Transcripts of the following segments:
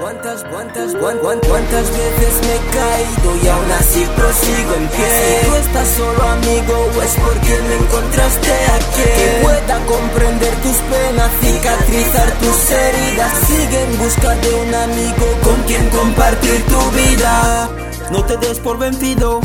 ¿Cuántas, cuántas, cuántas, cuántas veces me he caído y aún así prosigo en pie? Si tú estás solo amigo o es porque me encontraste aquí. Que pueda comprender tus penas, cicatrizar tus heridas. Sigue en busca de un amigo con quien compartir tu vida. No te des por vencido,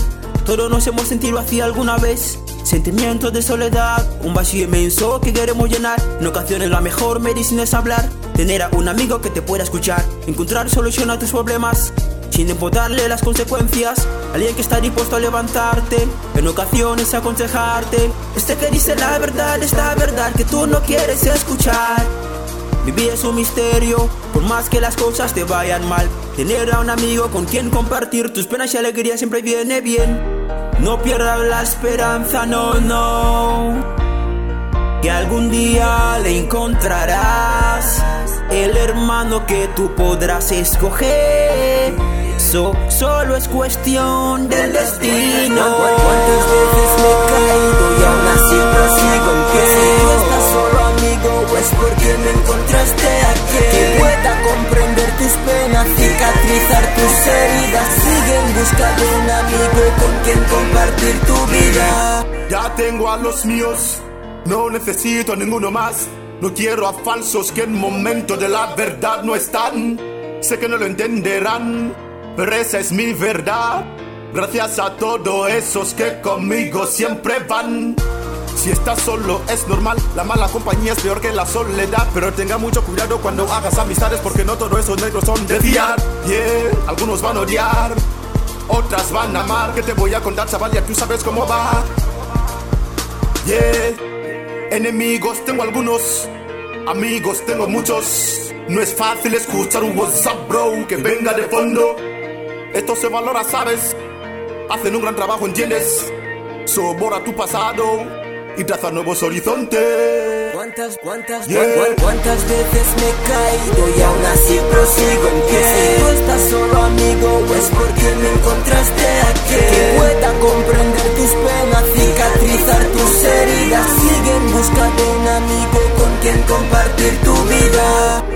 todos nos hemos sentido así alguna vez Sentimientos de soledad, un vacío inmenso que queremos llenar. En ocasiones la mejor medicina es hablar, tener a un amigo que te pueda escuchar, encontrar solución a tus problemas. Sin importarle las consecuencias, alguien que está dispuesto a levantarte, en ocasiones a aconsejarte. Este que dice la verdad, esta verdad que tú no quieres escuchar. Vivir es un misterio, por más que las cosas te vayan mal. Tener a un amigo con quien compartir tus penas y alegrías siempre viene bien. No pierdas la esperanza, no, no. Que algún día le encontrarás el hermano que tú podrás escoger. Eso solo es cuestión del destino. ¿Cuántas veces me he caído y aún así prosigo en pie? Si tú estás solo amigo es porque me encontraste aquí Que pueda comprender tus penas, cicatrizar tus heridas Sigue en busca de un amigo con quien Ya tengo a los míos, no necesito a ninguno más. No quiero a falsos que en momento de la verdad no están. Sé que no lo entenderán, pero esa es mi verdad. Gracias a todos esos que conmigo siempre van. Si estás solo es normal, la mala compañía es peor que la soledad. Pero tenga mucho cuidado cuando hagas amistades, porque no todos esos negros son de fiar. Yeah, algunos van a odiar, otras van a amar. Que te voy a contar, chaval? Ya tú sabes cómo va. Yeah. Enemigos tengo algunos, amigos tengo muchos. No es fácil escuchar un WhatsApp, bro, que venga de fondo. Esto se valora, sabes. Hacen un gran trabajo, ¿entiendes? Sobora tu pasado y traza nuevos horizontes. ¿Cuántas, cuántas, cuántas veces me he caído y aún así prosigo en pie? Si tú estás solo amigo es porque me encontraste aquí. Que pueda comprender tus penas, cicatrizar tus heridas. Siguen buscando un amigo con quien compartir tu vida.